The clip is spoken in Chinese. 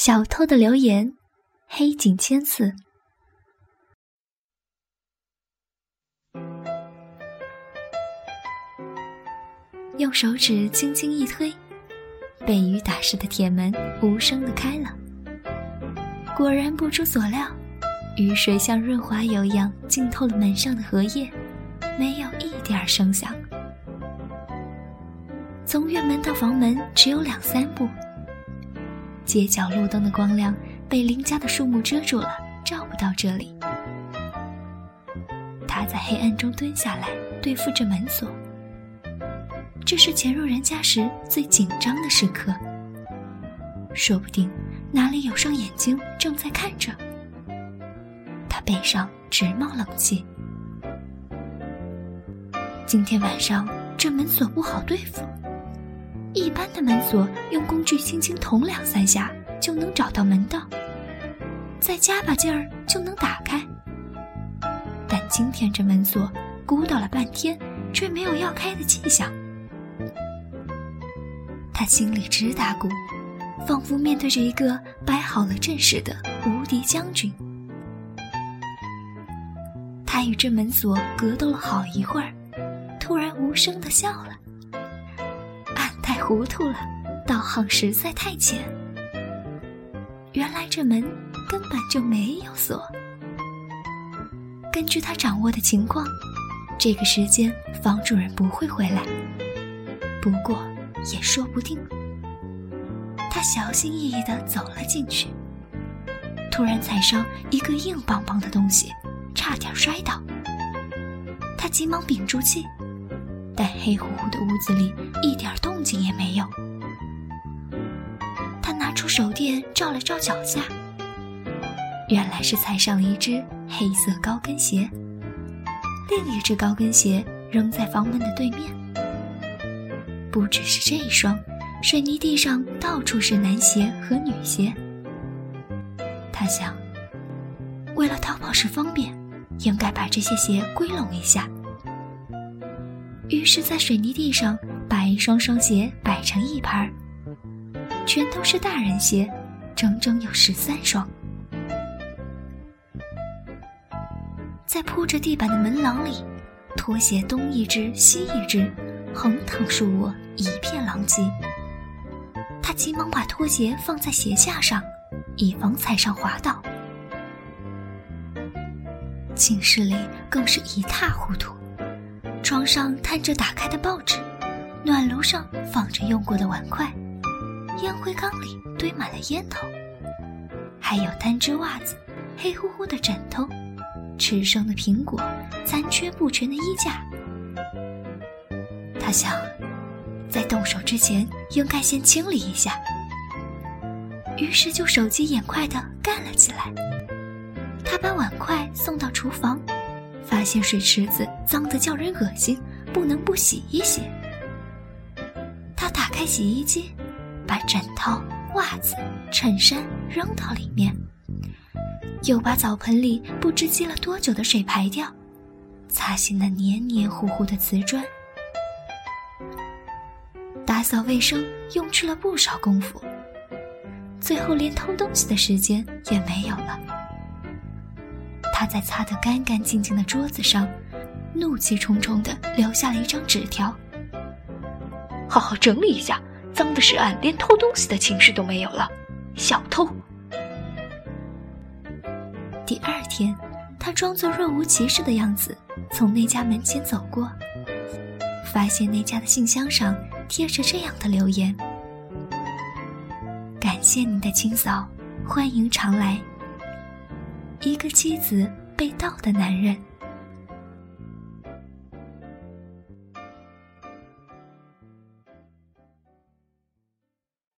小偷的留言，黑井千次。用手指轻轻一推，被雨打湿的铁门无声的开了。果然不出所料，雨水像润滑油一样浸透了门上的荷叶，没有一点声响。从院门到房门只有两三步。街角路灯的光亮被邻家的树木遮住了，照不到这里。他在黑暗中蹲下来，对付着门锁。这是潜入人家时最紧张的时刻。说不定哪里有双眼睛正在看着。他背上直冒冷气。今天晚上这门锁不好对付。一般的门锁用工具轻轻捅两三下就能找到门道，再加把劲儿就能打开。但今天这门锁鼓捣了半天，却没有要开的迹象。他心里直打鼓，仿佛面对着一个摆好了阵势的无敌将军。他与这门锁格斗了好一会儿，突然无声的笑了。太糊涂了，道行实在太浅。原来这门根本就没有锁。根据他掌握的情况，这个时间房主人不会回来。不过也说不定。他小心翼翼地走了进去，突然踩上一个硬邦邦的东西，差点摔倒。他急忙屏住气。但黑乎乎的屋子里一点动静也没有。他拿出手电照了照脚下，原来是踩上了一只黑色高跟鞋。另一只高跟鞋扔在房门的对面。不只是这一双，水泥地上到处是男鞋和女鞋。他想，为了逃跑时方便，应该把这些鞋归拢一下。于是，在水泥地上把一双双鞋摆成一排，全都是大人鞋，整整有十三双。在铺着地板的门廊里，拖鞋东一只西一只，横躺竖卧，一片狼藉。他急忙把拖鞋放在鞋架上，以防踩上滑倒。寝室里更是一塌糊涂。床上摊着打开的报纸，暖炉上放着用过的碗筷，烟灰缸里堆满了烟头，还有单只袜子、黑乎乎的枕头、吃剩的苹果、残缺不全的衣架。他想，在动手之前应该先清理一下，于是就手疾眼快地干了起来。他把碗筷送到厨房。发现水池子脏得叫人恶心，不能不洗一洗。他打开洗衣机，把枕头、袜子、衬衫扔到里面，又把澡盆里不知积了多久的水排掉，擦洗那黏黏糊糊的瓷砖。打扫卫生用去了不少功夫，最后连偷东西的时间也没有了。在擦得干干净净的桌子上，怒气冲冲地留下了一张纸条：“好好整理一下，脏的是俺，连偷东西的情绪都没有了，小偷！”第二天，他装作若无其事的样子从那家门前走过，发现那家的信箱上贴着这样的留言：“感谢您的清扫，欢迎常来。”一个妻子被盗的男人。